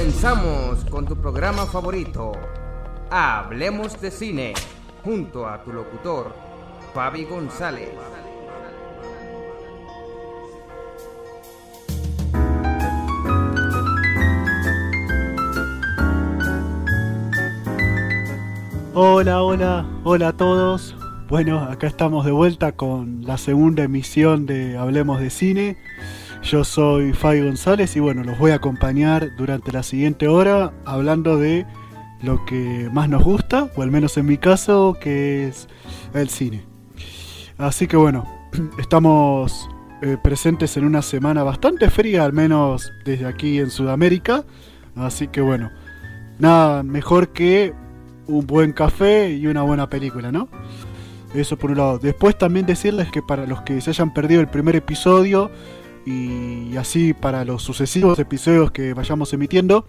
Comenzamos con tu programa favorito, Hablemos de Cine, junto a tu locutor, Fabi González. Hola, hola, hola a todos. Bueno, acá estamos de vuelta con la segunda emisión de Hablemos de Cine. Yo soy Fabi González y bueno, los voy a acompañar durante la siguiente hora hablando de lo que más nos gusta, o al menos en mi caso, que es el cine. Así que bueno, estamos eh, presentes en una semana bastante fría, al menos desde aquí en Sudamérica. Así que bueno, nada mejor que un buen café y una buena película, ¿no? Eso por un lado. Después también decirles que para los que se hayan perdido el primer episodio y así para los sucesivos episodios que vayamos emitiendo,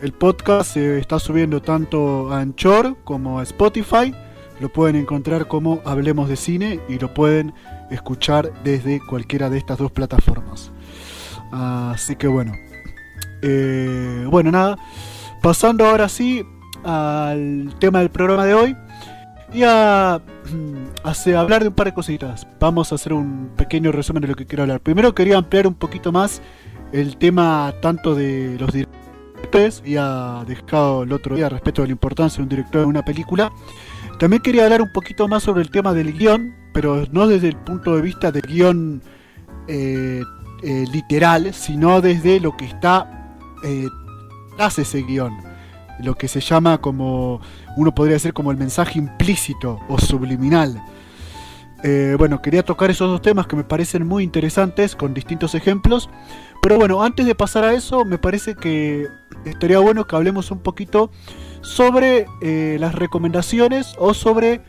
el podcast se está subiendo tanto a Anchor como a Spotify. Lo pueden encontrar como Hablemos de Cine y lo pueden escuchar desde cualquiera de estas dos plataformas. Así que bueno. Eh, bueno, nada. Pasando ahora sí al tema del programa de hoy y a, a, hablar de un par de cositas. Vamos a hacer un pequeño resumen de lo que quiero hablar. Primero quería ampliar un poquito más el tema tanto de los directores, ha dejado el otro día respecto de la importancia de un director en una película. También quería hablar un poquito más sobre el tema del guion, pero no desde el punto de vista del guion eh, eh, literal, sino desde lo que está eh, tras ese guion lo que se llama como, uno podría decir como el mensaje implícito o subliminal. Eh, bueno, quería tocar esos dos temas que me parecen muy interesantes con distintos ejemplos. Pero bueno, antes de pasar a eso, me parece que estaría bueno que hablemos un poquito sobre eh, las recomendaciones o sobre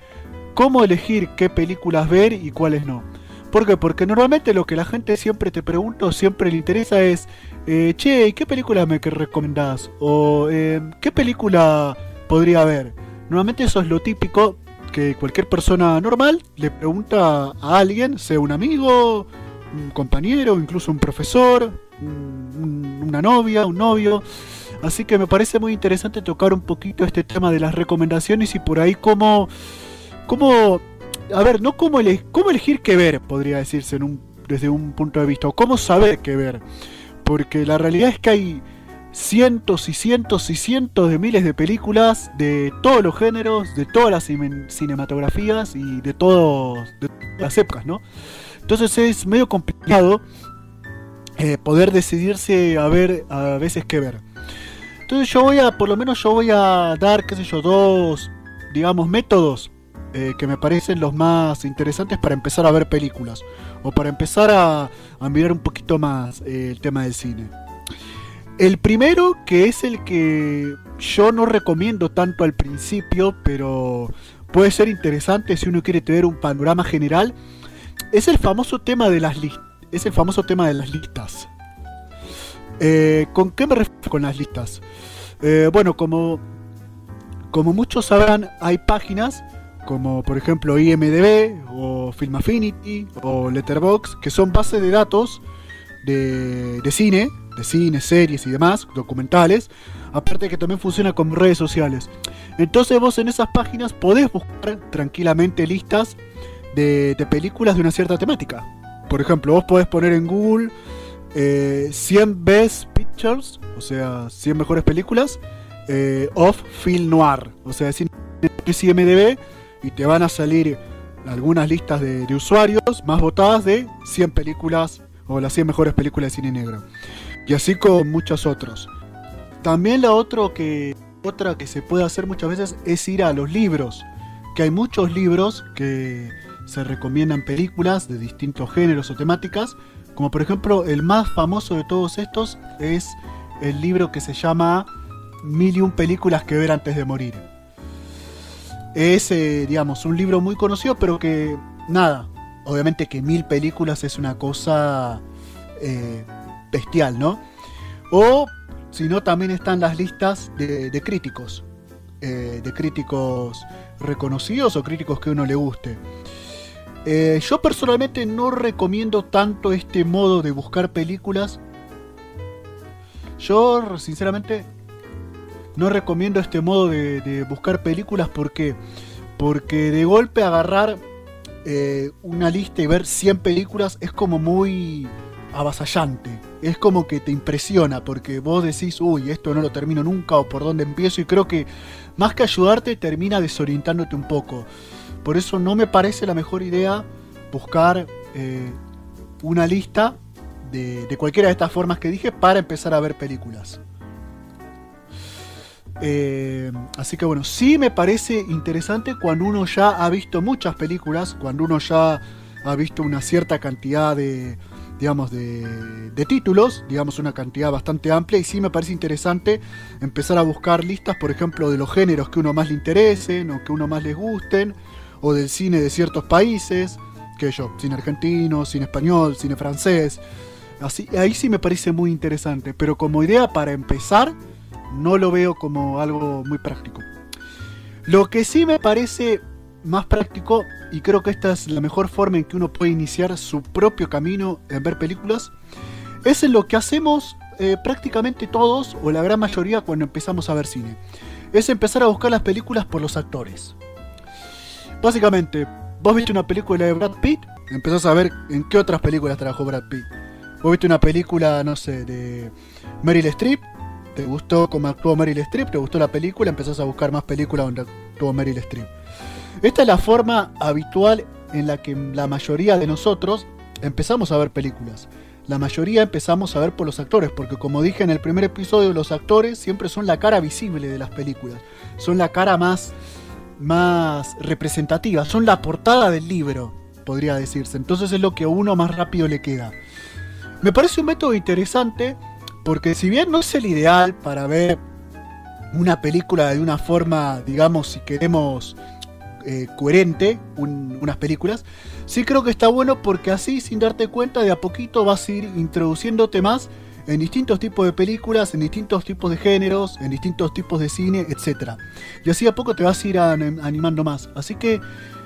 cómo elegir qué películas ver y cuáles no. ¿Por qué? Porque normalmente lo que la gente siempre te pregunta o siempre le interesa es eh, che, ¿qué película me recomendás? O eh, ¿qué película podría ver? Normalmente eso es lo típico que cualquier persona normal le pregunta a alguien, sea un amigo, un compañero, incluso un profesor, una novia, un novio. Así que me parece muy interesante tocar un poquito este tema de las recomendaciones y por ahí cómo, cómo a ver, no cómo, cómo elegir qué ver, podría decirse desde un punto de vista, o cómo saber qué ver porque la realidad es que hay cientos y cientos y cientos de miles de películas de todos los géneros, de todas las cinematografías y de, todas las épocas, ¿no? Entonces es medio complicado eh, poder decidirse a ver a veces qué ver. Entonces yo voy a, por lo menos yo voy a dar, qué sé yo, dos, digamos, métodos eh, que me parecen los más interesantes para empezar a ver películas o para empezar a, mirar un poquito más eh, el tema del cine. El primero, que es el que yo no recomiendo tanto al principio, pero puede ser interesante si uno quiere tener un panorama general, es el famoso tema de las. Es el famoso tema de las listas. Eh, ¿Con qué me refiero con las listas? bueno, como, como muchos sabrán, hay páginas como por ejemplo IMDB o Film Affinity o Letterboxd, que son bases de datos de, cine, de cine, series y demás, documentales, aparte que también funciona con redes sociales. Entonces vos en esas páginas podés buscar tranquilamente listas de, películas de una cierta temática. Por ejemplo, vos podés poner en Google 100 eh, Best Pictures, o sea, 100 mejores películas, eh, of Film Noir, o sea, sin IMDB y te van a salir algunas listas de, usuarios más votadas de 100 películas o las 100 mejores películas de cine negro. Y así con muchos otros. También la otro que, otra que se puede hacer muchas veces es ir a los libros. Que hay muchos libros que se recomiendan películas de distintos géneros o temáticas. Como por ejemplo el más famoso de todos estos es el libro que se llama Mil películas que ver antes de morir es, eh, digamos, un libro muy conocido, pero que, nada, obviamente que mil películas es una cosa eh, bestial, ¿no? O, si no, también están las listas de, críticos, eh, de críticos reconocidos o críticos que uno le guste. yo personalmente no recomiendo tanto este modo de buscar películas. Yo, sinceramente, no recomiendo este modo de, buscar películas porque porque de golpe agarrar eh, una lista y ver 100 películas es como muy avasallante. Es como que te impresiona porque vos decís, uy, esto no lo termino nunca o por dónde empiezo y creo que más que ayudarte termina desorientándote un poco. Por eso no me parece la mejor idea buscar eh, una lista de, de, cualquiera de estas formas que dije para empezar a ver películas. Eh, así que bueno, sí me parece interesante cuando uno ya ha visto muchas películas, cuando uno ya ha visto una cierta cantidad de, digamos, de, títulos, digamos una cantidad bastante amplia, y sí me parece interesante empezar a buscar listas, por ejemplo, de los géneros que uno más le interesen o que uno más les gusten, o del cine de ciertos países, que yo, cine argentino, cine español, cine francés, así, ahí sí me parece muy interesante, pero como idea para empezar, no lo veo como algo muy práctico. Lo que sí me parece más práctico, y creo que esta es la mejor forma en que uno puede iniciar su propio camino en ver películas, es en lo que hacemos eh, prácticamente todos, o la gran mayoría, cuando empezamos a ver cine. Es empezar a buscar las películas por los actores. Básicamente, vos viste una película de Brad Pitt, empezás a ver en qué otras películas trabajó Brad Pitt. Vos viste una película, no sé, de Meryl Streep, te gustó cómo actuó Meryl Streep, te gustó la película, empezás a buscar más películas donde actuó Meryl Streep. Esta es la forma habitual en la que la mayoría de nosotros empezamos a ver películas. La mayoría empezamos a ver por los actores, porque como dije en el primer episodio, los actores siempre son la cara visible de las películas. Son la cara más, más representativa, son la portada del libro, podría decirse. Entonces es lo que a uno más rápido le queda. Me parece un método interesante porque si bien no es el ideal para ver una película de una forma, digamos, si queremos eh, coherente, unas películas, sí creo que está bueno porque así, sin darte cuenta, de a poquito vas a ir introduciéndote más en distintos tipos de películas, en distintos tipos de géneros, en distintos tipos de cine, etc. Y así a poco te vas a ir animando más. Así que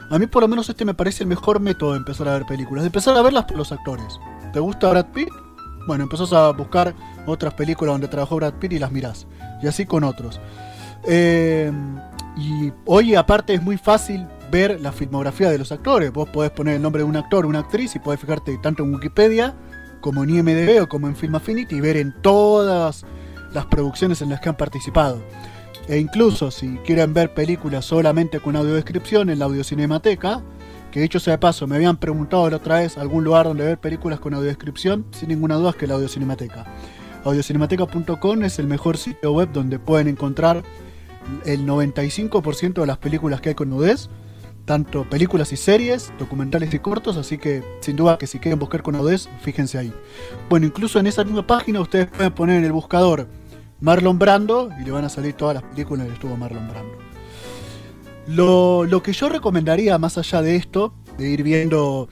a mí por lo menos este me parece el mejor método de empezar a ver películas, de empezar a verlas por los actores. ¿Te gusta Brad Pitt? Bueno, empezás a buscar otras películas donde trabajó Brad Pitt y las mirás. Y así con otros. Eh, y hoy aparte es muy fácil ver la filmografía de los actores. Vos podés poner el nombre de un actor una actriz y podés fijarte tanto en Wikipedia como en IMDB o como en Film Affinity y ver en todas las producciones en las que han participado. E incluso si quieren ver películas solamente con audiodescripción en la audiocinemateca, que dicho sea de paso, me habían preguntado la otra vez algún lugar donde ver películas con audiodescripción, sin ninguna duda es que la audiocinemateca. Audiocinemateca.com es el mejor sitio web donde pueden encontrar el 95% de las películas que hay con nudez, tanto películas y series, documentales y cortos, así que sin duda que si quieren buscar con nudez, fíjense ahí. Bueno, incluso en esa misma página ustedes pueden poner en el buscador Marlon Brando y le van a salir todas las películas que estuvo Marlon Brando. Lo, que yo recomendaría, más allá de esto, de ir viendo,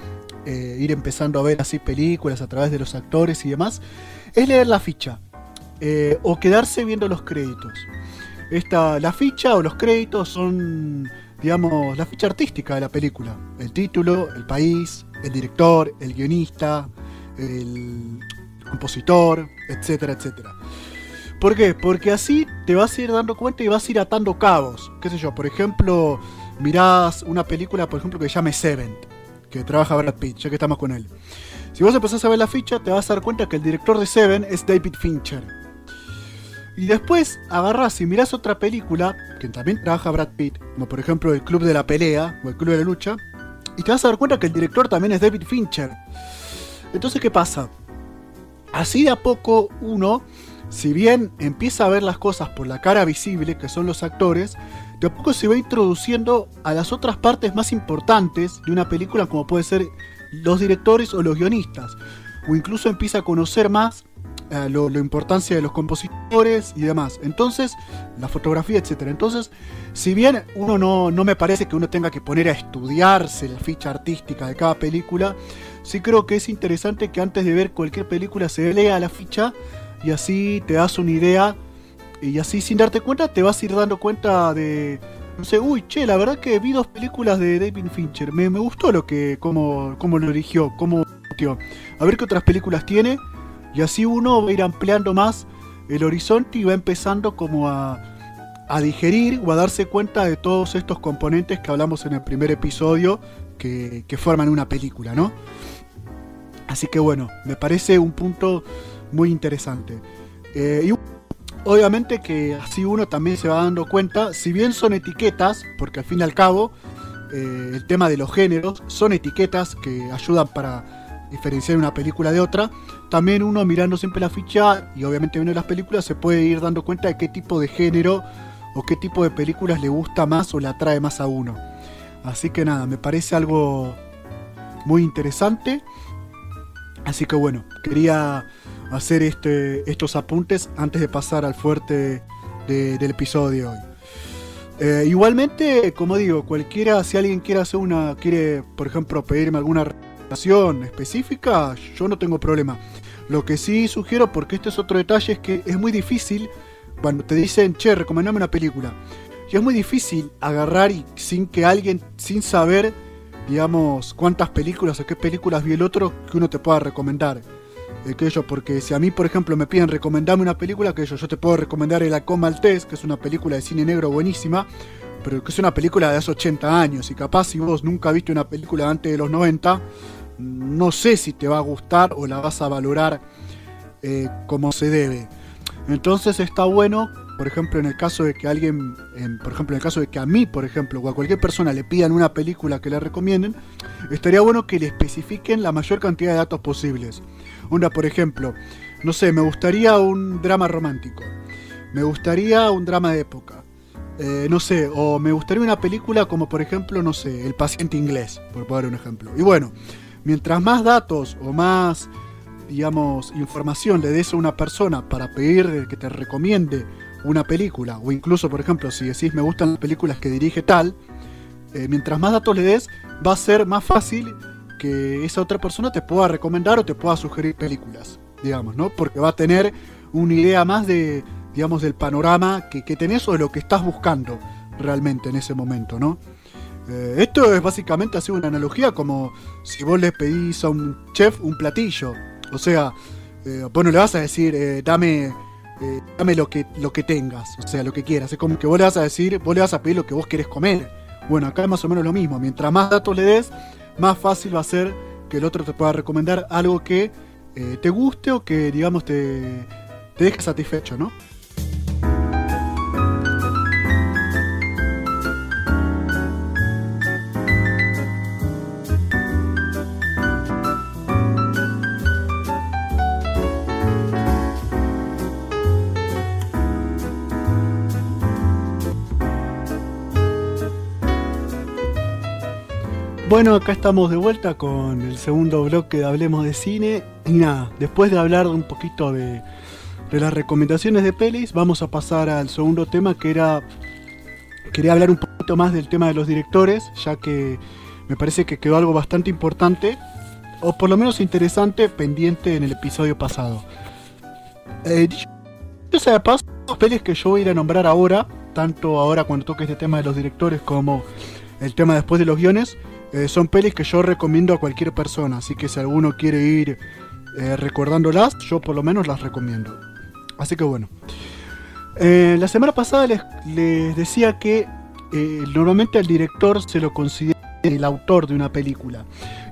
eh, ir empezando a ver así películas a través de los actores y demás, es leer la ficha. Eh, o quedarse viendo los créditos. Esta, la ficha o los créditos son, digamos, la ficha artística de la película. El título, el país, el director, el guionista, el compositor, etcétera, etcétera. ¿Por qué? Porque así te vas a ir dando cuenta y vas a ir atando cabos. ¿Qué sé yo? Por ejemplo, mirás una película, por ejemplo, que se llame Seven, que trabaja Brad Pitt, ya que estamos con él. Si vos empezás a ver la ficha, te vas a dar cuenta que el director de Seven es David Fincher. Y después agarrás y mirás otra película, que también trabaja Brad Pitt, como por ejemplo El Club de la Pelea o El Club de la Lucha, y te vas a dar cuenta que el director también es David Fincher. Entonces, ¿qué pasa? Así de a poco uno si bien empieza a ver las cosas por la cara visible, que son los actores, de a poco se va introduciendo a las otras partes más importantes de una película, como puede ser los directores o los guionistas, o incluso empieza a conocer más eh, la importancia de los compositores y demás. Entonces, la fotografía, etc. Entonces, si bien uno no, no me parece que uno tenga que poner a estudiarse la ficha artística de cada película, sí creo que es interesante que antes de ver cualquier película se lea la ficha y así te das una idea y así sin darte cuenta te vas a ir dando cuenta de no sé, uy, che, la verdad que vi dos películas de David Fincher, me, gustó lo que, cómo, cómo lo eligió, cómo, a ver qué otras películas tiene, y así uno va a ir ampliando más el horizonte y va empezando como a, a digerir o a darse cuenta de todos estos componentes que hablamos en el primer episodio que, forman una película, ¿no? Así que bueno, me parece un punto muy interesante. Eh, y obviamente que así uno también se va dando cuenta, si bien son etiquetas, porque al fin y al cabo eh, el tema de los géneros son etiquetas que ayudan para diferenciar una película de otra, también uno mirando siempre la ficha y obviamente viendo las películas se puede ir dando cuenta de qué tipo de género o qué tipo de películas le gusta más o le atrae más a uno. Así que nada, me parece algo muy interesante. Así que bueno, quería hacer este, estos apuntes antes de pasar al fuerte del episodio hoy. Eh, igualmente, como digo, cualquiera, si alguien quiere hacer una, quiere, por ejemplo, pedirme alguna recomendación específica, yo no tengo problema. Lo que sí sugiero, porque este es otro detalle, es que es muy difícil cuando te dicen, che, recomendame una película. Y es muy difícil agarrar y sin que alguien, sin saber, digamos, cuántas películas o qué películas vi el otro, que uno te pueda recomendar. Aquello, porque si a mí, por ejemplo, me piden recomendarme una película, que yo, yo te puedo recomendar El Acoma Maltés, que es una película de cine negro buenísima, pero que es una película de hace 80 años. Y capaz si vos nunca viste una película antes de los 90, no sé si te va a gustar o la vas a valorar eh, como se debe. Entonces está bueno, por ejemplo, en el caso de que alguien, por ejemplo, en el caso de que a mí, por ejemplo, o a cualquier persona le pidan una película que le recomienden, estaría bueno que le especifiquen la mayor cantidad de datos posibles. Una, por ejemplo, no sé, me gustaría un drama romántico, me gustaría un drama de época, eh, no sé, o me gustaría una película como, por ejemplo, no sé, El paciente inglés, por poner un ejemplo. Y bueno, mientras más datos o más digamos, información le des a una persona para pedir que te recomiende una película, o incluso, por ejemplo, si decís me gustan las películas que dirige tal, eh, mientras más datos le des, va a ser más fácil que esa otra persona te pueda recomendar o te pueda sugerir películas, digamos, ¿no? Porque va a tener una idea más de, digamos, del panorama que, que tenés o de lo que estás buscando realmente en ese momento, ¿no? Eh, esto es básicamente así una analogía como si vos le pedís a un chef un platillo o sea, eh, vos no le vas a decir, eh, dame, eh, dame lo que, lo que tengas, o sea, lo que quieras. Es como que vos le vas a decir, vos le vas a pedir lo que vos querés comer. Bueno, acá es más o menos lo mismo. Mientras más datos le des, más fácil va a ser que el otro te pueda recomendar algo que te guste o que, digamos, te, te deje satisfecho, ¿no? Bueno, acá estamos de vuelta con el segundo bloque de Hablemos de Cine. Y nada, después de hablar un poquito de, las recomendaciones de pelis, vamos a pasar al segundo tema que era... Quería hablar un poquito más del tema de los directores, ya que me parece que quedó algo bastante importante, o por lo menos interesante, pendiente en el episodio pasado. Eh, sea de paso, las pelis que yo voy a ir a nombrar ahora, tanto ahora cuando toque este tema de los directores como el tema después de los guiones, eh, son pelis que yo recomiendo a cualquier persona, así que si alguno quiere ir eh, recordándolas, yo por lo menos las recomiendo. Así que bueno. Eh, la semana pasada les, decía que normalmente al director se lo considera el autor de una película.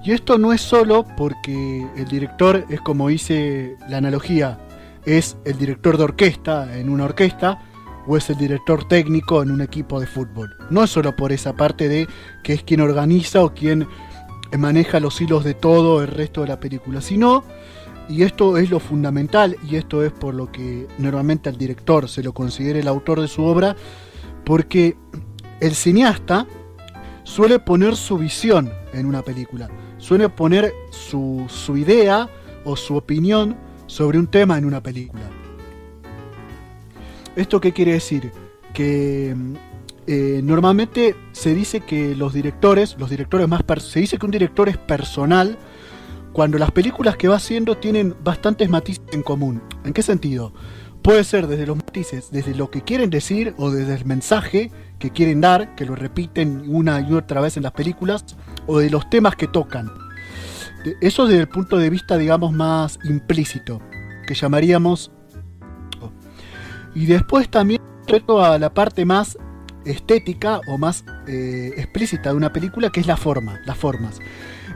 Y esto no es solo porque el director es como hice la analogía, es el director de orquesta en una orquesta, o es el director técnico en un equipo de fútbol. No es solo por esa parte de que es quien organiza o quien maneja los hilos de todo el resto de la película, sino, y esto es lo fundamental, y esto es por lo que normalmente al director se lo considera el autor de su obra, porque el cineasta suele poner su visión en una película, suele poner su, su idea o su opinión sobre un tema en una película. ¿Esto qué quiere decir? Que eh, normalmente se dice que los directores, los directores más se dice que un director es personal cuando las películas que va haciendo tienen bastantes matices en común. ¿En qué sentido? Puede ser desde los matices, desde lo que quieren decir o desde el mensaje que quieren dar, que lo repiten una y otra vez en las películas, o de los temas que tocan. Eso desde el punto de vista, digamos, más implícito, que llamaríamos y después también respecto a la parte más estética o más eh, explícita de una película, que es la forma, las formas.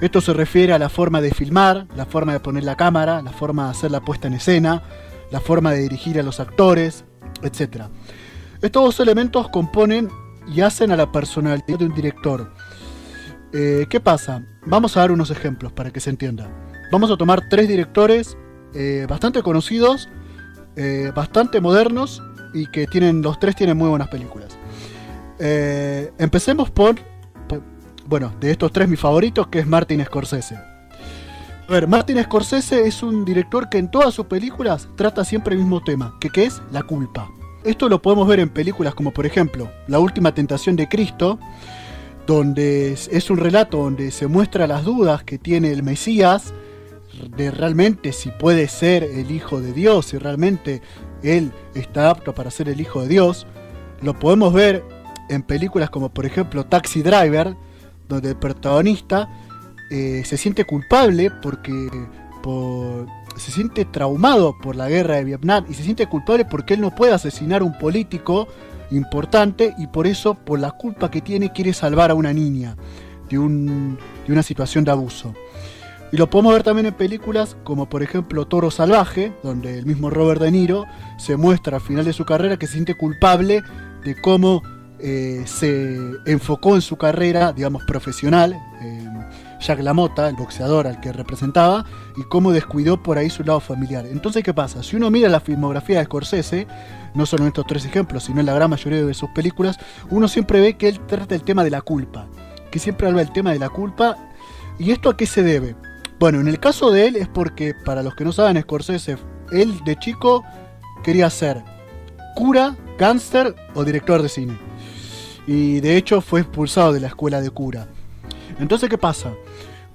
Esto se refiere a la forma de filmar, la forma de poner la cámara, la forma de hacer la puesta en escena, la forma de dirigir a los actores, etc. Estos dos elementos componen y hacen a la personalidad de un director. Eh, ¿Qué pasa? Vamos a dar unos ejemplos para que se entienda. Vamos a tomar tres directores eh, bastante conocidos, eh, bastante modernos y que tienen los tres tienen muy buenas películas. empecemos por, bueno, de estos tres mi favorito que es Martin Scorsese. A ver, Martin Scorsese es un director que en todas sus películas trata siempre el mismo tema, que, que es la culpa. Esto lo podemos ver en películas como por ejemplo La Última Tentación de Cristo, donde es un relato donde se muestra las dudas que tiene el Mesías de realmente si puede ser el Hijo de Dios, si realmente él está apto para ser el Hijo de Dios. Lo podemos ver en películas como por ejemplo Taxi Driver, donde el protagonista eh, se siente culpable porque se siente traumado por la guerra de Vietnam y se siente culpable porque él no puede asesinar a un político importante y por eso, por la culpa que tiene, quiere salvar a una niña de, de una situación de abuso. Y lo podemos ver también en películas como por ejemplo Toro Salvaje, donde el mismo Robert De Niro se muestra al final de su carrera que se siente culpable de cómo eh, se enfocó en su carrera, digamos, profesional, eh, Jack LaMotta, el boxeador al que representaba, y cómo descuidó por ahí su lado familiar. Entonces, ¿qué pasa? Si uno mira la filmografía de Scorsese, no solo en estos tres ejemplos, sino en la gran mayoría de sus películas, uno siempre ve que él trata el tema de la culpa, que siempre habla del tema de la culpa. ¿Y esto a qué se debe? Bueno, en el caso de él es porque, para los que no saben, Scorsese, él de chico quería ser cura, gángster o director de cine y de hecho fue expulsado de la escuela de cura. Entonces, ¿qué pasa?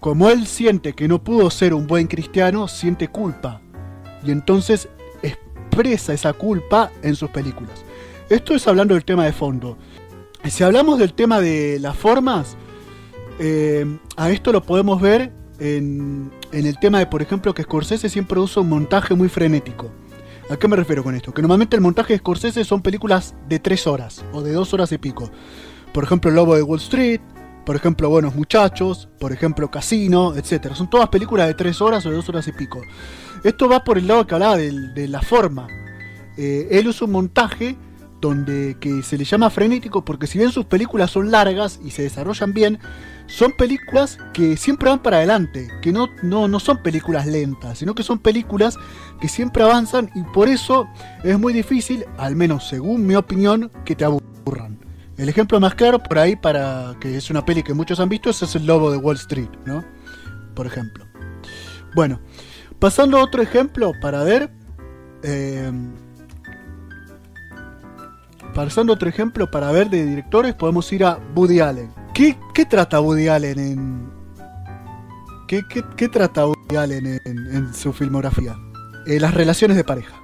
Como él siente que no pudo ser un buen cristiano, siente culpa y entonces expresa esa culpa en sus películas. Esto es hablando del tema de fondo. Si hablamos del tema de las formas, eh, a esto lo podemos ver en, el tema de, por ejemplo, que Scorsese siempre usa un montaje muy frenético. ¿A qué me refiero con esto? Que normalmente el montaje de Scorsese son películas de 3 horas o de 2 horas y pico. Por ejemplo, Lobo de Wall Street, por ejemplo, Buenos Muchachos, por ejemplo, Casino, etc. Son todas películas de 3 horas o de 2 horas y pico. Esto va por el lado que hablaba de, la forma. Eh, él usa un montaje donde que se le llama frenético porque si bien sus películas son largas y se desarrollan bien, son películas que siempre van para adelante, que no, no, no son películas lentas, sino que son películas que siempre avanzan y por eso es muy difícil, al menos según mi opinión, que te aburran. El ejemplo más claro por ahí para que es una peli que muchos han visto es el Lobo de Wall Street, ¿no? Por ejemplo. Bueno, pasando a otro ejemplo para ver... Eh, pasando otro ejemplo para ver de directores, podemos ir a Woody Allen. ¿Qué, trata Woody Allen en. ¿Qué, trata Woody Allen en, su filmografía? Eh, las relaciones de pareja.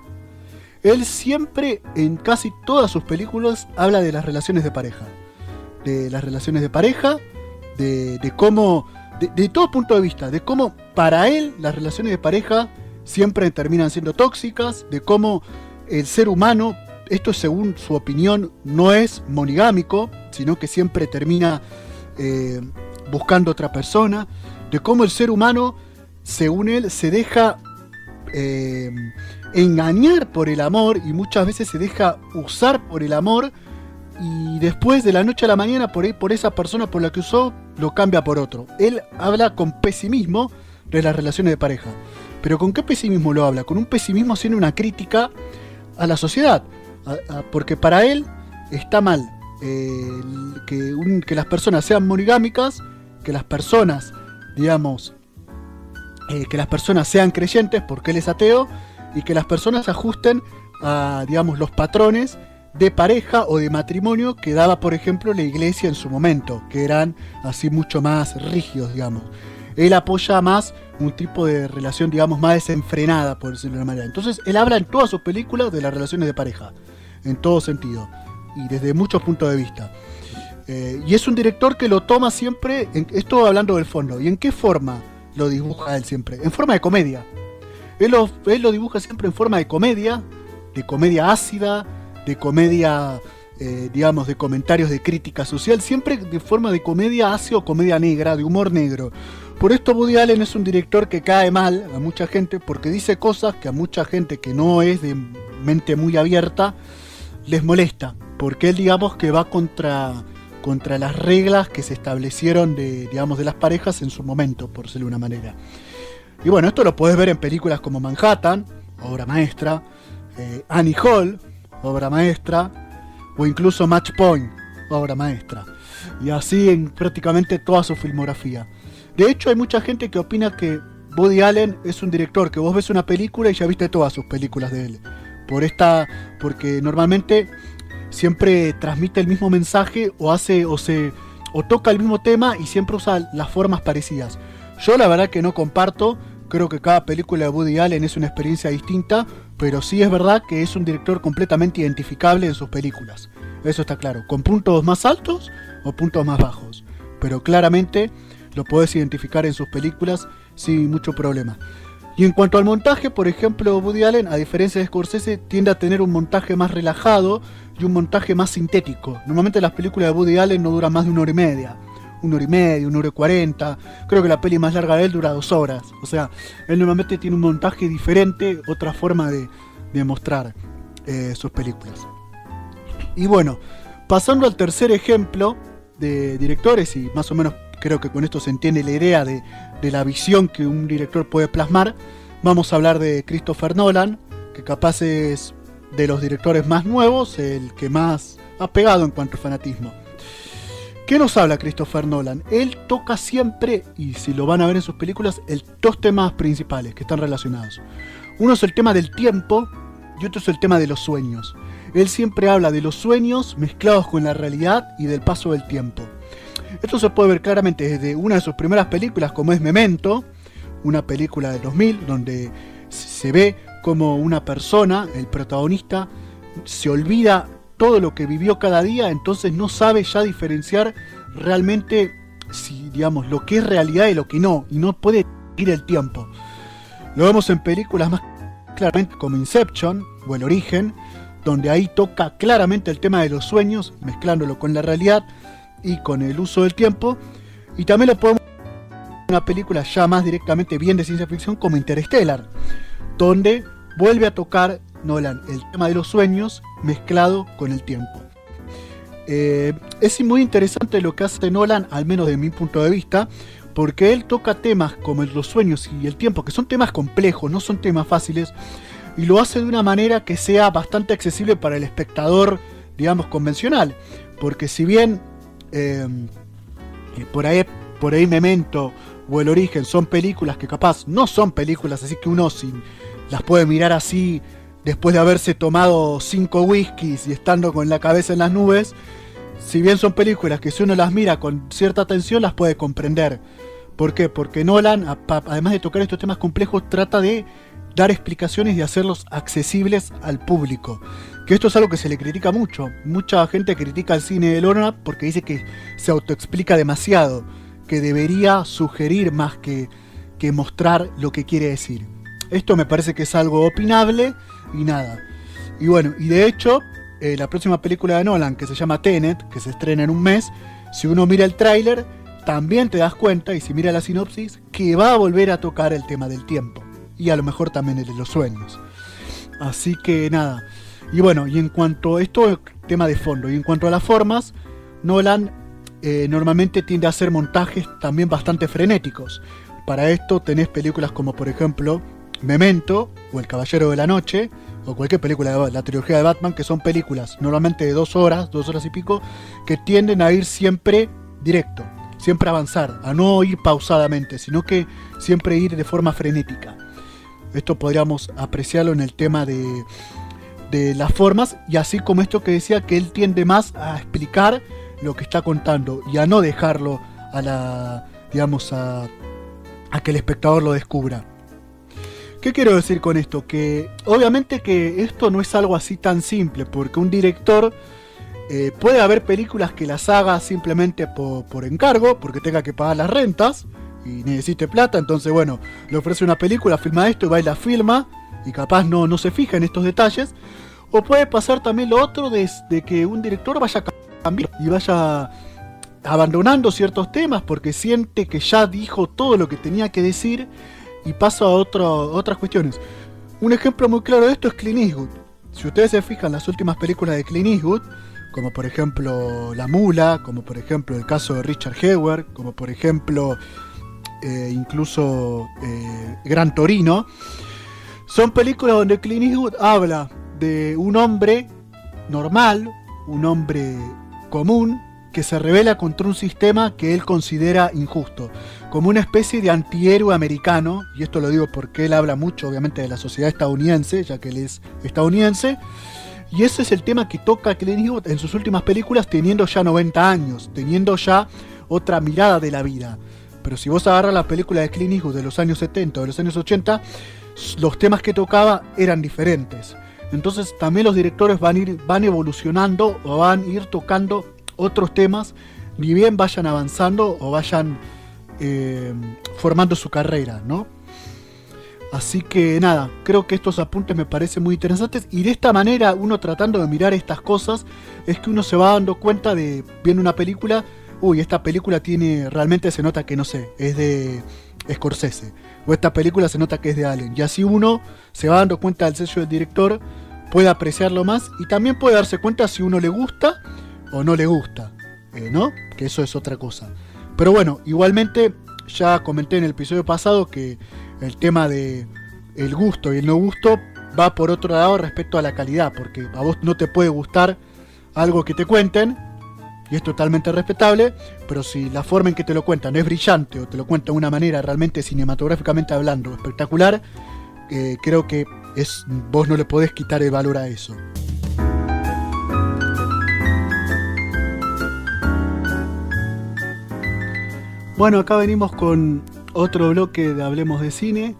Él siempre, en casi todas sus películas, habla de las relaciones de pareja. De las relaciones de pareja, de, cómo. De todo punto de vista, de cómo para él las relaciones de pareja siempre terminan siendo tóxicas, de cómo el ser humano esto según su opinión no es monigámico, sino que siempre termina eh, buscando otra persona, de cómo el ser humano, según él, se deja eh, engañar por el amor y muchas veces se deja usar por el amor y después de la noche a la mañana por, por esa persona por la que usó lo cambia por otro. Él habla con pesimismo de las relaciones de pareja. Pero ¿con qué pesimismo lo habla? Con un pesimismo haciendo una crítica a la sociedad porque para él está mal eh, que, que, las personas sean monigámicas, que las personas, digamos, eh, que las personas sean creyentes, porque él es ateo, y que las personas ajusten a, digamos, los patrones de pareja o de matrimonio que daba, por ejemplo, la iglesia en su momento, que eran así mucho más rígidos, digamos. Él apoya más un tipo de relación, digamos, más desenfrenada, por decirlo de una manera. Entonces, él habla en todas sus películas de las relaciones de pareja en todo sentido y desde muchos puntos de vista. Eh, y es un director que lo toma siempre, en, esto hablando del fondo, ¿y en qué forma lo dibuja él siempre? En forma de comedia. Él lo, él lo dibuja siempre en forma de comedia, de comedia ácida, de comedia, eh, digamos, de comentarios de crítica social, siempre de forma de comedia ácida o comedia negra, de humor negro. Por esto Woody Allen es un director que cae mal a mucha gente porque dice cosas que a mucha gente que no es de mente muy abierta les molesta, porque él digamos que va contra contra las reglas que se establecieron de, digamos, de las parejas en su momento, por decirlo de una manera. Y bueno, esto lo puedes ver en películas como Manhattan, obra maestra, eh, Annie Hall, obra maestra, o incluso Match Point, obra maestra. Y así en prácticamente toda su filmografía. De hecho, hay mucha gente que opina que Woody Allen es un director que vos ves una película y ya viste todas sus películas de él. Por esta, porque normalmente siempre transmite el mismo mensaje o hace o se o toca el mismo tema y siempre usa las formas parecidas. Yo la verdad que no comparto, creo que cada película de Woody Allen es una experiencia distinta, pero sí es verdad que es un director completamente identificable en sus películas. Eso está claro, con puntos más altos o puntos más bajos, pero claramente lo puedes identificar en sus películas sin mucho problema. Y en cuanto al montaje, por ejemplo, Woody Allen, a diferencia de Scorsese, tiende a tener un montaje más relajado y un montaje más sintético. Normalmente las películas de Woody Allen no duran más de una hora y media. Una hora y media, una hora y cuarenta. Creo que la peli más larga de él dura dos horas. O sea, él normalmente tiene un montaje diferente, otra forma de, mostrar eh, sus películas. Y bueno, pasando al tercer ejemplo de directores, y más o menos creo que con esto se entiende la idea de, de la visión que un director puede plasmar, vamos a hablar de Christopher Nolan, que capaz es de los directores más nuevos, el que más ha pegado en cuanto a fanatismo. ¿Qué nos habla Christopher Nolan? Él toca siempre, y si lo van a ver en sus películas, el, dos temas principales que están relacionados. Uno es el tema del tiempo y otro es el tema de los sueños. Él siempre habla de los sueños mezclados con la realidad y del paso del tiempo. Esto se puede ver claramente desde una de sus primeras películas como es Memento, una película de 2000 donde se ve como una persona, el protagonista, se olvida todo lo que vivió cada día, entonces no sabe ya diferenciar realmente digamos lo que es realidad y lo que no, y no puede ir el tiempo. Lo vemos en películas más claramente como Inception o El Origen, donde ahí toca claramente el tema de los sueños, mezclándolo con la realidad y con el uso del tiempo. Y también lo podemos una película ya más directamente bien de ciencia ficción como Interstellar, donde vuelve a tocar Nolan el tema de los sueños mezclado con el tiempo. Eh, es muy interesante lo que hace Nolan, al menos de mi punto de vista, porque él toca temas como los sueños y el tiempo, que son temas complejos, no son temas fáciles, y lo hace de una manera que sea bastante accesible para el espectador, digamos, convencional. Porque si bien eh, por, ahí, por ahí Memento o El Origen son películas que capaz no son películas, así que uno sin las puede mirar así después de haberse tomado cinco whiskies y estando con la cabeza en las nubes, si bien son películas que si uno las mira con cierta atención las puede comprender. ¿Por qué? Porque Nolan, además de tocar estos temas complejos, trata de dar explicaciones y hacerlos accesibles al público. Que esto es algo que se le critica mucho. Mucha gente critica el cine de Nolan porque dice que se autoexplica demasiado, que debería sugerir más que, que mostrar lo que quiere decir. Esto me parece que es algo opinable y nada. Y bueno, y de hecho, eh, la próxima película de Nolan, que se llama Tenet, que se estrena en un mes, si uno mira el tráiler, también te das cuenta, y si mira la sinopsis, que va a volver a tocar el tema del tiempo. Y a lo mejor también el de los sueños. Así que nada. Y bueno, y en cuanto a esto, tema de fondo, y en cuanto a las formas, Nolan eh, normalmente tiende a hacer montajes también bastante frenéticos. Para esto tenés películas como por ejemplo Memento o El Caballero de la Noche o cualquier película de la trilogía de Batman, que son películas normalmente de dos horas, dos horas y pico, que tienden a ir siempre directo, siempre avanzar, a no ir pausadamente, sino que siempre ir de forma frenética. Esto podríamos apreciarlo en el tema de, de las formas y así como esto que decía que él tiende más a explicar lo que está contando y a no dejarlo a la digamos a, a que el espectador lo descubra. ¿Qué quiero decir con esto? Que obviamente que esto no es algo así tan simple, porque un director eh, puede haber películas que las haga simplemente por, encargo, porque tenga que pagar las rentas y necesite plata, entonces bueno, le ofrece una película, filma esto y va y la filma, y capaz no, no se fija en estos detalles. O puede pasar también lo otro de, que un director vaya a cambiar y vaya abandonando ciertos temas porque siente que ya dijo todo lo que tenía que decir y pasa a otras cuestiones. Un ejemplo muy claro de esto es Clint Eastwood. Si ustedes se fijan las últimas películas de Clint Eastwood, como por ejemplo La Mula, como por ejemplo el caso de Richard Heward, como por ejemplo eh, incluso eh, Gran Torino, son películas donde Clint Eastwood habla de un hombre normal, un hombre común, que se revela contra un sistema que él considera injusto, como una especie de antihéroe americano, y esto lo digo porque él habla mucho obviamente de la sociedad estadounidense, ya que él es estadounidense, y ese es el tema que toca Clint Eastwood en sus últimas películas teniendo ya 90 años, teniendo ya otra mirada de la vida. Pero si vos agarras la película de Clint Eastwood de los años 70 o de los años 80, los temas que tocaba eran diferentes. Entonces también los directores van, ir, van evolucionando o van a ir tocando otros temas, ni bien vayan avanzando o vayan eh, formando su carrera, ¿no? Así que nada, creo que estos apuntes me parecen muy interesantes y de esta manera uno tratando de mirar estas cosas es que uno se va dando cuenta de viendo una película, uy, esta película tiene realmente se nota que no sé, es de Scorsese o esta película se nota que es de Allen y así uno se va dando cuenta del sello del director, puede apreciarlo más y también puede darse cuenta si uno le gusta o no le gusta, eh, ¿no? Que eso es otra cosa. Pero bueno, igualmente ya comenté en el episodio pasado que el tema de el gusto y el no gusto va por otro lado respecto a la calidad, porque a vos no te puede gustar algo que te cuenten, y es totalmente respetable, pero si la forma en que te lo cuentan es brillante o te lo cuentan de una manera realmente cinematográficamente hablando espectacular, eh, creo que vos no le podés quitar el valor a eso. Bueno, acá venimos con otro bloque de Hablemos de Cine.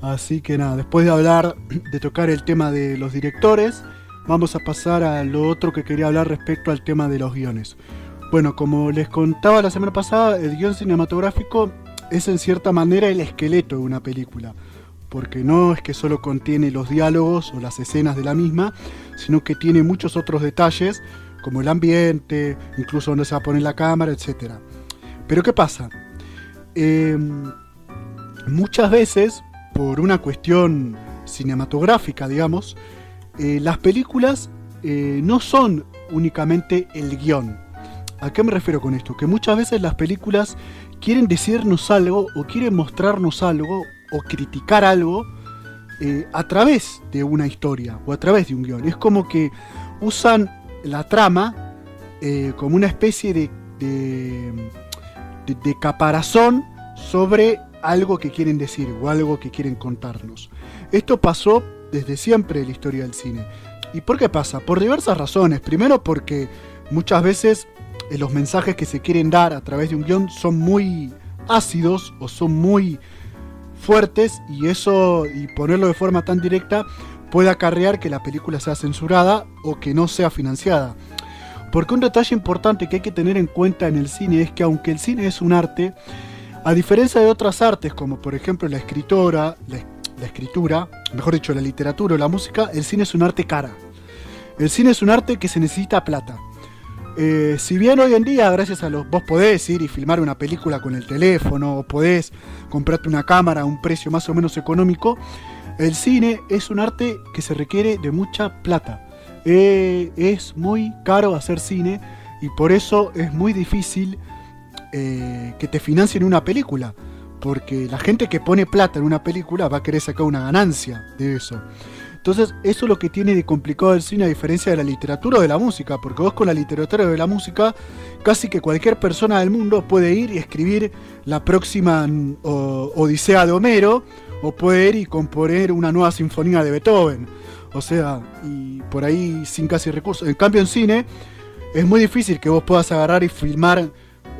Así que nada, después de hablar, de tocar el tema de los directores, vamos a pasar a lo otro que quería hablar respecto al tema de los guiones. Bueno, como les contaba la semana pasada, el guion cinematográfico es en cierta manera el esqueleto de una película. Porque no es que solo contiene los diálogos o las escenas de la misma, sino que tiene muchos otros detalles, como el ambiente, incluso donde se va a poner la cámara, etcétera. Pero ¿qué pasa? Em, muchas veces, por una cuestión cinematográfica, digamos, eh, las películas eh, no son únicamente el guion. ¿A qué me refiero con esto? Que muchas veces las películas quieren decirnos algo o quieren mostrarnos algo o criticar algo eh, a través de una historia o a través de un guion. Es como que usan la trama como una especie de de, caparazón sobre algo que quieren decir o algo que quieren contarnos. Esto pasó desde siempre la historia del cine. ¿Y por qué pasa? Por diversas razones. Primero porque muchas veces eh, los mensajes que se quieren dar a través de un guion son muy ácidos o son muy fuertes y eso y ponerlo de forma tan directa puede acarrear que la película sea censurada o que no sea financiada. Porque un detalle importante que hay que tener en cuenta en el cine es que aunque el cine es un arte, a diferencia de otras artes como por ejemplo la escritora, la, escritura, mejor dicho la literatura o la música, el cine es un arte cara. El cine es un arte que se necesita plata. Eh, si bien hoy en día, gracias a los. vos podés ir y filmar una película con el teléfono, o podés comprarte una cámara a un precio más o menos económico, el cine es un arte que se requiere de mucha plata. Eh, es muy caro hacer cine y por eso es muy difícil eh, que te financien una película. Porque la gente que pone plata en una película va a querer sacar una ganancia de eso. Entonces, eso es lo que tiene de complicado el cine a diferencia de la literatura o de la música, porque vos con la literatura o de la música, casi que cualquier persona del mundo puede ir y escribir la próxima Odisea de Homero, o puede ir y componer una nueva sinfonía de Beethoven. O sea, y por ahí sin casi recursos. En cambio en cine es muy difícil que vos puedas agarrar y filmar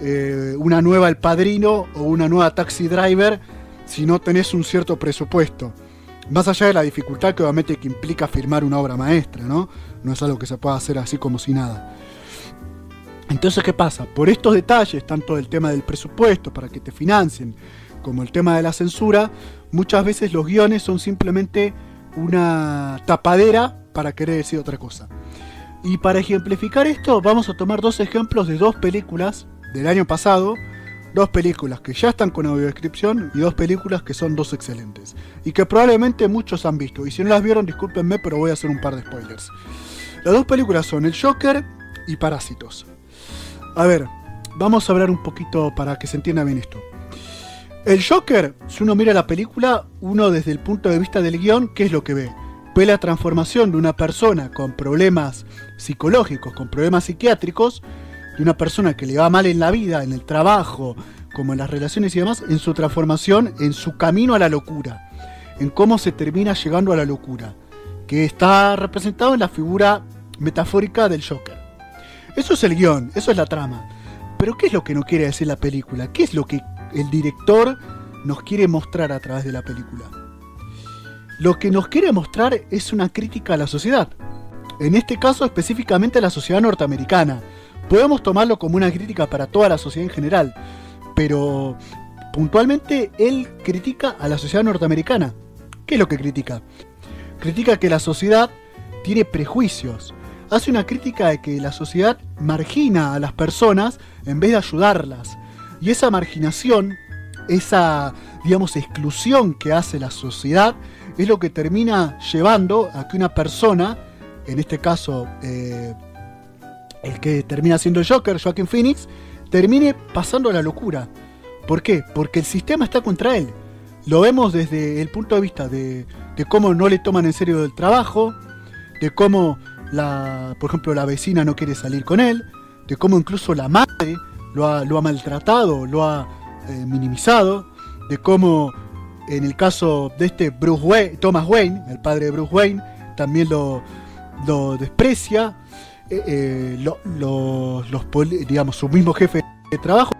eh, una nueva El Padrino o una nueva Taxi Driver si no tenés un cierto presupuesto. Más allá de la dificultad que obviamente implica firmar una obra maestra, ¿no? No es algo que se pueda hacer así como si nada. Entonces, ¿qué pasa? Por estos detalles, tanto el tema del presupuesto para que te financien, como el tema de la censura, muchas veces los guiones son simplemente una tapadera para querer decir otra cosa. Y para ejemplificar esto, vamos a tomar dos ejemplos de dos películas del año pasado. Dos películas que ya están con audiodescripción y dos películas que son dos excelentes. Y que probablemente muchos han visto. Y si no las vieron, discúlpenme, pero voy a hacer un par de spoilers. Las dos películas son El Joker y Parásitos. A ver, vamos a hablar un poquito para que se entienda bien esto. El Joker, si uno mira la película, uno desde el punto de vista del guion, ¿qué es lo que ve? Ve la transformación de una persona con problemas psicológicos, con problemas psiquiátricos, de una persona que le va mal en la vida, en el trabajo, como en las relaciones y demás, en su transformación, en su camino a la locura, en cómo se termina llegando a la locura, que está representado en la figura metafórica del Joker. Eso es el guion, eso es la trama. Pero ¿qué es lo que no quiere decir la película? ¿Qué es lo que el director nos quiere mostrar a través de la película. Lo que nos quiere mostrar es una crítica a la sociedad. En este caso específicamente a la sociedad norteamericana. Podemos tomarlo como una crítica para toda la sociedad en general, pero puntualmente él critica a la sociedad norteamericana. ¿Qué es lo que critica? Critica que la sociedad tiene prejuicios. Hace una crítica de que la sociedad margina a las personas en vez de ayudarlas. Y esa marginación, esa, digamos, exclusión que hace la sociedad, es lo que termina llevando a que una persona, en este caso eh, el que termina siendo el Joker, Joaquin Phoenix, termine pasando a la locura. ¿Por qué? Porque el sistema está contra él. Lo vemos desde el punto de vista de, cómo no le toman en serio el trabajo, de cómo, la, por ejemplo, la vecina no quiere salir con él, de cómo incluso la madre lo ha, maltratado, lo ha eh, minimizado, de cómo en el caso de este Bruce Wayne, Thomas Wayne, el padre de Bruce Wayne, también lo, desprecia, eh, eh, los, digamos, su mismo jefe de trabajo.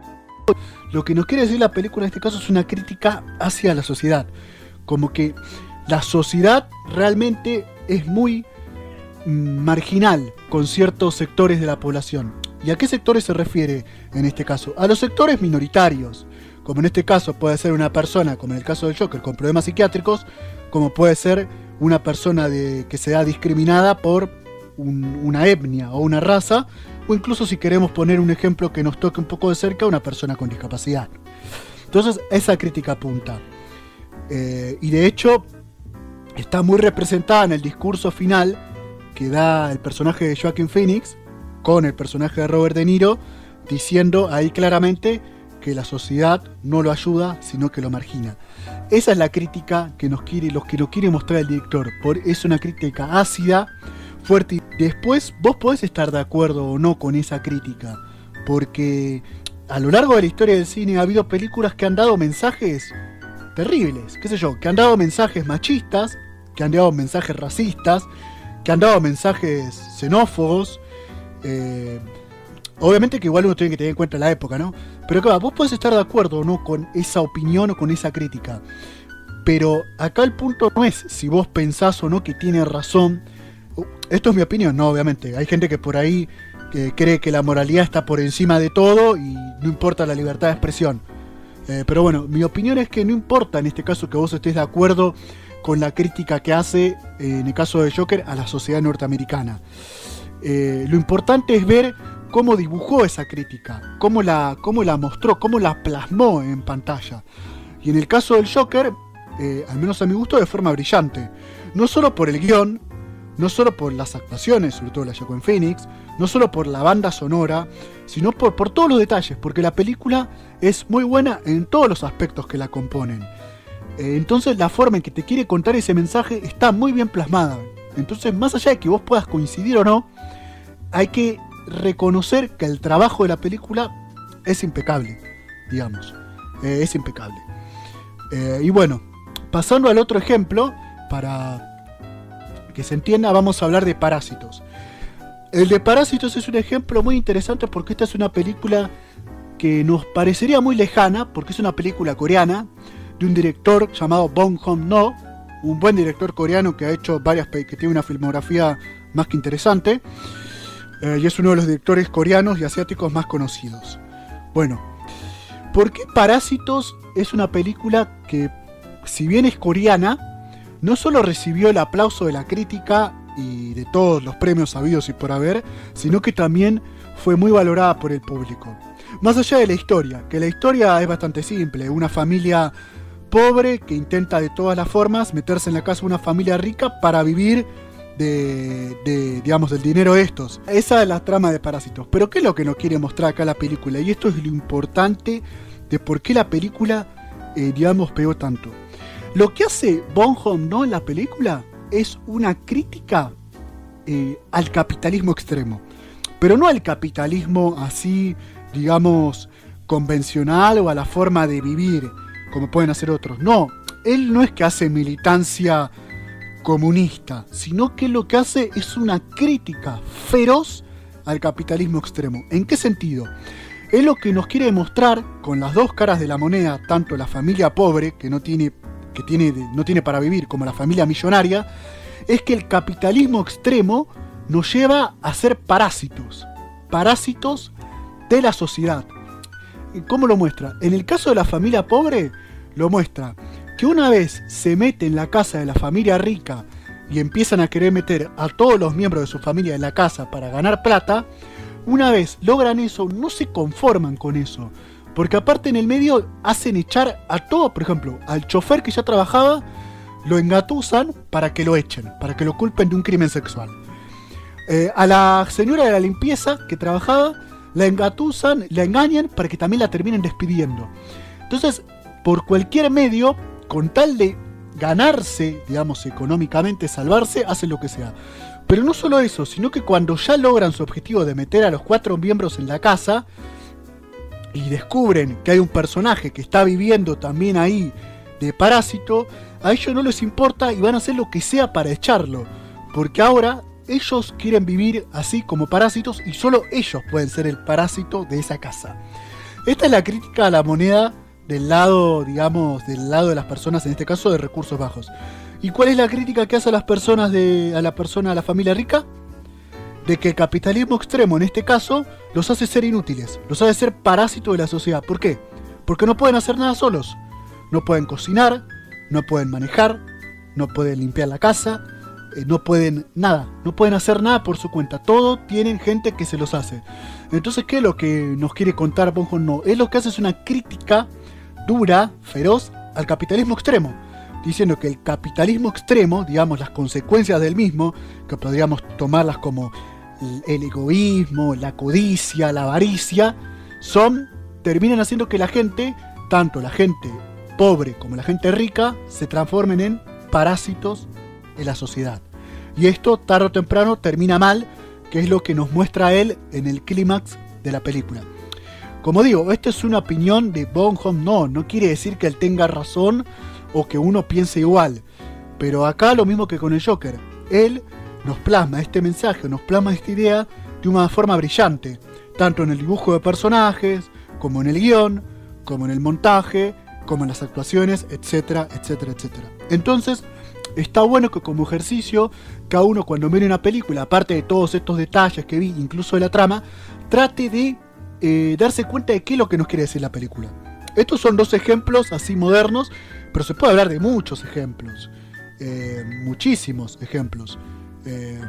Lo que nos quiere decir la película en este caso es una crítica hacia la sociedad, como que la sociedad realmente es muy mm, marginal con ciertos sectores de la población. ¿Y a qué sectores se refiere en este caso? A los sectores minoritarios, como en este caso puede ser una persona, como en el caso del Joker, con problemas psiquiátricos, como puede ser una persona que sea discriminada por una etnia o una raza, o incluso si queremos poner un ejemplo que nos toque un poco de cerca, una persona con discapacidad. Entonces, esa crítica apunta. Eh, y de hecho, está muy representada en el discurso final que da el personaje de Joaquin Phoenix, con el personaje de Robert De Niro, diciendo ahí claramente que la sociedad no lo ayuda, sino que lo margina. Esa es la crítica que nos quiere, los que lo quiere mostrar el director. Es una crítica ácida, fuerte. Después vos podés estar de acuerdo o no con esa crítica, porque a lo largo de la historia del cine ha habido películas que han dado mensajes terribles, qué sé yo, que han dado mensajes machistas, que han dado mensajes racistas, que han dado mensajes xenófobos, eh, obviamente que igual uno tiene que tener en cuenta la época, ¿no? Pero claro, vos podés estar de acuerdo o no con esa opinión o con esa crítica. Pero acá el punto no es si vos pensás o no que tiene razón. Esto es mi opinión, no, obviamente. Hay gente que por ahí cree que la moralidad está por encima de todo y no importa la libertad de expresión. Eh, pero bueno, mi opinión es que no importa en este caso que vos estés de acuerdo con la crítica que hace, eh, en el caso de Joker, a la sociedad norteamericana. Eh, lo importante es ver cómo dibujó esa crítica, cómo la, cómo la mostró, cómo la plasmó en pantalla. Y en el caso del Joker, al menos a mi gusto, de forma brillante. No solo por el guion, no solo por las actuaciones, sobre todo la Joaquin Phoenix, no solo por la banda sonora, sino por, por todos los detalles, porque la película es muy buena en todos los aspectos que la componen. Eh, entonces la forma en que te quiere contar ese mensaje está muy bien plasmada. Entonces, más allá de que vos puedas coincidir o no, hay que reconocer que el trabajo de la película es impecable, digamos. Eh, es impecable. Eh, y bueno, pasando al otro ejemplo, para que se entienda, vamos a hablar de Parásitos. El de Parásitos es un ejemplo muy interesante porque esta es una película que nos parecería muy lejana, porque es una película coreana, de un director llamado Bong Joon-ho, un buen director coreano que ha hecho varias que tiene una filmografía más que interesante eh, y es uno de los directores coreanos y asiáticos más conocidos. Bueno, ¿por qué Parásitos es una película que, si bien es coreana, no solo recibió el aplauso de la crítica y de todos los premios sabidos y por haber, sino que también fue muy valorada por el público. Más allá de la historia, que la historia es bastante simple, una familia pobre que intenta de todas las formas meterse en la casa de una familia rica para vivir de, digamos, del dinero de estos. Esa es la trama de Parásitos. Pero ¿qué es lo que nos quiere mostrar acá la película? Y esto es lo importante de por qué la película, eh, digamos, pegó tanto. Lo que hace Bonham, ¿no? En la película es una crítica eh, al capitalismo extremo. Pero no al capitalismo así, digamos, convencional o a la forma de vivir, como pueden hacer otros. No, él no es que hace militancia comunista, sino que lo que hace es una crítica feroz al capitalismo extremo. ¿En qué sentido? Es lo que nos quiere demostrar con las dos caras de la moneda, tanto la familia pobre, que no tiene, que tiene, no tiene para vivir, como la familia millonaria, es que el capitalismo extremo nos lleva a ser parásitos, parásitos de la sociedad. ¿Cómo lo muestra? En el caso de la familia pobre, lo muestra que una vez se mete en la casa de la familia rica y empiezan a querer meter a todos los miembros de su familia en la casa para ganar plata, una vez logran eso, no se conforman con eso. Porque aparte en el medio hacen echar a todo, por ejemplo, al chofer que ya trabajaba, lo engatusan para que lo echen, para que lo culpen de un crimen sexual. Eh, a la señora de la limpieza que trabajaba, la engatusan, la engañan para que también la terminen despidiendo. Entonces, por cualquier medio, con tal de ganarse, digamos, económicamente, salvarse, hacen lo que sea. Pero no solo eso, sino que cuando ya logran su objetivo de meter a los cuatro miembros en la casa y descubren que hay un personaje que está viviendo también ahí de parásito, a ellos no les importa y van a hacer lo que sea para echarlo. Porque ahora ellos quieren vivir así como parásitos y solo ellos pueden ser el parásito de esa casa. Esta es la crítica a la moneda del lado, digamos, del lado de las personas, en este caso de recursos bajos. ¿Y cuál es la crítica que hace a las personas de a la persona, a la familia rica? De que el capitalismo extremo, en este caso, los hace ser inútiles, los hace ser parásitos de la sociedad. ¿Por qué? Porque no pueden hacer nada solos. No pueden cocinar, no pueden manejar, no pueden limpiar la casa, eh, no pueden nada, no pueden hacer nada por su cuenta. Todo tienen gente que se los hace. Entonces, ¿qué es lo que nos quiere contar Bonjo? No, es lo que hace es una crítica dura, feroz, al capitalismo extremo, diciendo que el capitalismo extremo, digamos, las consecuencias del mismo, que podríamos tomarlas como el egoísmo, la codicia, la avaricia, son, terminan haciendo que la gente, tanto la gente pobre como la gente rica, se transformen en parásitos de la sociedad. Y esto tarde o temprano termina mal, que es lo que nos muestra él en el clímax de la película. Como digo, esto es una opinión de Bonham, no, no quiere decir que él tenga razón o que uno piense igual. Pero acá lo mismo que con el Joker, él nos plasma este mensaje, nos plasma esta idea de una forma brillante, tanto en el dibujo de personajes, como en el guion, como en el montaje, como en las actuaciones, etcétera, etcétera, etcétera. Entonces, está bueno que como ejercicio, cada uno cuando mire una película, aparte de todos estos detalles que vi, incluso de la trama, trate de eh, darse cuenta de qué es lo que nos quiere decir la película. Estos son dos ejemplos así modernos, pero se puede hablar de muchos ejemplos, eh, muchísimos ejemplos, eh,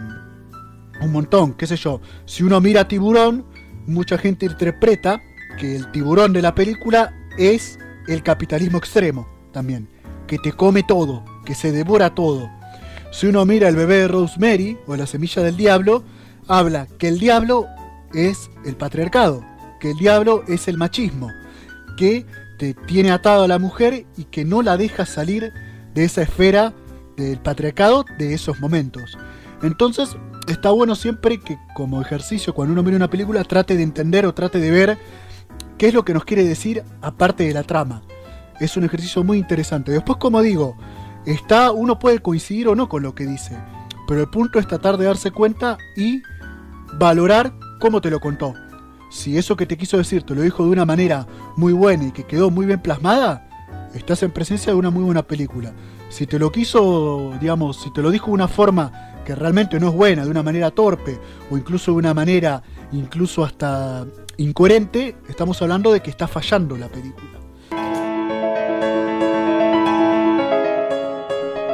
un montón, qué sé yo. Si uno mira Tiburón, mucha gente interpreta que el tiburón de la película es el capitalismo extremo también, que te come todo, que se devora todo. Si uno mira el bebé de Rosemary o la semilla del diablo, habla que el diablo es el patriarcado, que el diablo es el machismo, que te tiene atado a la mujer y que no la deja salir de esa esfera del patriarcado de esos momentos. Entonces, está bueno siempre que como ejercicio, cuando uno mira una película, trate de entender o trate de ver qué es lo que nos quiere decir aparte de la trama. Es un ejercicio muy interesante. Después, como digo, está, uno puede coincidir o no con lo que dice, pero el punto es tratar de darse cuenta y valorar cómo te lo contó si eso que te quiso decir te lo dijo de una manera muy buena y que quedó muy bien plasmada, estás en presencia de una muy buena película. Si te lo quiso, digamos, si te lo dijo de una forma que realmente no es buena, de una manera torpe o incluso de una manera incluso hasta incoherente, estamos hablando de que está fallando la película.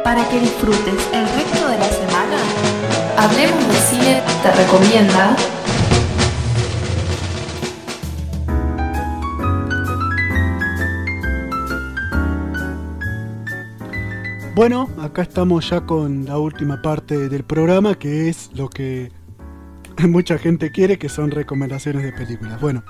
Para que disfrutes el resto de la semana Hablemos de Cine te recomienda Bueno, acá estamos ya con la última parte del programa, que es lo que mucha gente quiere, que son recomendaciones de películas. Bueno,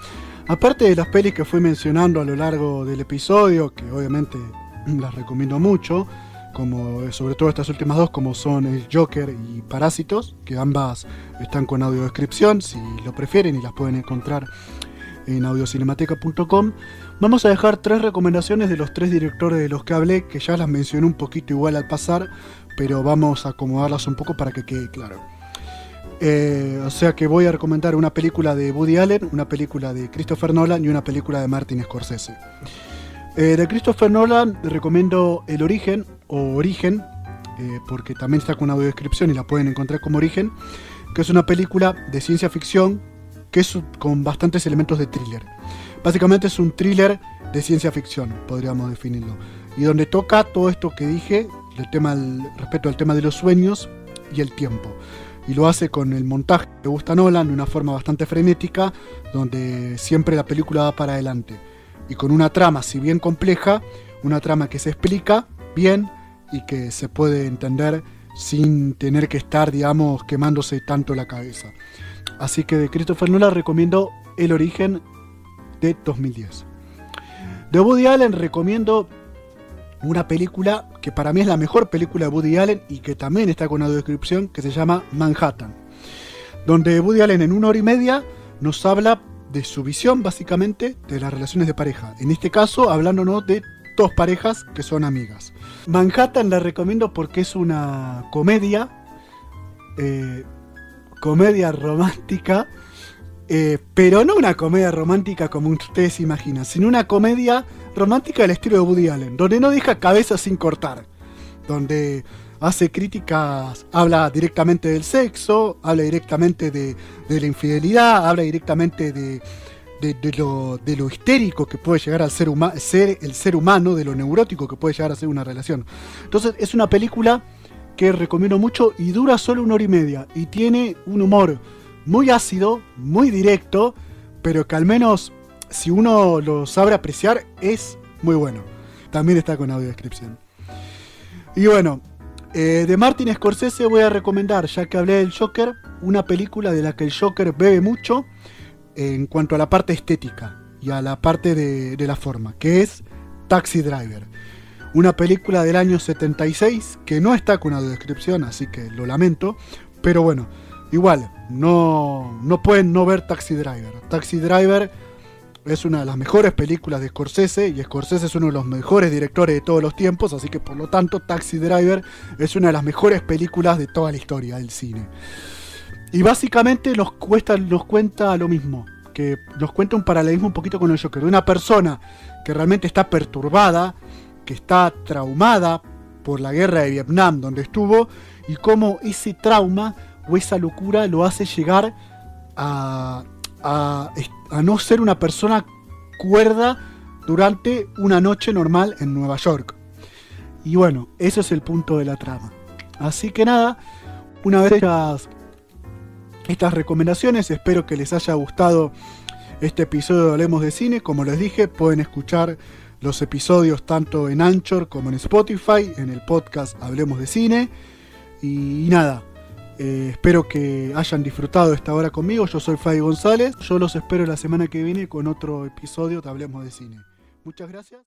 aparte de las pelis que fui mencionando a lo largo del episodio, que obviamente las recomiendo mucho, como sobre todo estas últimas dos, como son el Joker y Parásitos, que ambas están con audiodescripción, si lo prefieren y las pueden encontrar en audiocinemateca.com. Vamos a dejar tres recomendaciones de los tres directores de los que hablé, que ya las mencioné un poquito igual al pasar, pero vamos a acomodarlas un poco para que quede claro. Eh, o sea que voy a recomendar una película de Woody Allen, una película de Christopher Nolan y una película de Martin Scorsese. Eh, de Christopher Nolan recomiendo El Origen o Origen, eh, porque también está con una descripción y la pueden encontrar como Origen, que es una película de ciencia ficción que es con bastantes elementos de thriller. Básicamente es un thriller de ciencia ficción, podríamos definirlo, y donde toca todo esto que dije, el tema respecto al tema de los sueños y el tiempo. Y lo hace con el montaje que gusta Nolan de una forma bastante frenética, donde siempre la película va para adelante. Y con una trama, si bien compleja, una trama que se explica bien y que se puede entender sin tener que estar, digamos, quemándose tanto la cabeza. Así que de Christopher Nolan recomiendo El origen de 2010. De Woody Allen recomiendo una película que para mí es la mejor película de Woody Allen y que también está con una descripción que se llama Manhattan. Donde Woody Allen en una hora y media nos habla de su visión básicamente de las relaciones de pareja. En este caso hablándonos de dos parejas que son amigas. Manhattan la recomiendo porque es una comedia eh, comedia romántica, eh, pero no una comedia romántica como ustedes imaginan, sino una comedia romántica del estilo de Woody Allen, donde no deja cabeza sin cortar, donde hace críticas, habla directamente del sexo, habla directamente de, la infidelidad, habla directamente de, lo, histérico que puede llegar al ser, ser el ser humano, de lo neurótico que puede llegar a ser una relación. Entonces es una película que recomiendo mucho y dura solo una hora y media y tiene un humor muy ácido, muy directo, pero que al menos si uno lo sabe apreciar es muy bueno. También está con audiodescripción. Y bueno, eh, de Martin Scorsese voy a recomendar, ya que hablé del Joker, una película de la que el Joker bebe mucho en cuanto a la parte estética y a la parte de, de la forma, que es Taxi Driver. Una película del año 76 que no está con una descripción, así que lo lamento. Pero bueno, igual, no, no pueden no ver Taxi Driver. Taxi Driver es una de las mejores películas de Scorsese y Scorsese es uno de los mejores directores de todos los tiempos, así que por lo tanto Taxi Driver es una de las mejores películas de toda la historia del cine. Y básicamente nos, cuesta, nos cuenta lo mismo, que nos cuenta un paralelismo un poquito con el Joker, de una persona que realmente está perturbada, que está traumada por la guerra de Vietnam donde estuvo y cómo ese trauma o esa locura lo hace llegar a, a, no ser una persona cuerda durante una noche normal en Nueva York. Y bueno, ese es el punto de la trama. Así que nada, una vez hechas estas recomendaciones, espero que les haya gustado este episodio de Hablemos de Cine. Como les dije, pueden escuchar los episodios tanto en Anchor como en Spotify, en el podcast Hablemos de Cine. Y, nada, eh, espero que hayan disfrutado esta hora conmigo. Yo soy Fay González. Yo los espero la semana que viene con otro episodio de Hablemos de Cine. Muchas gracias.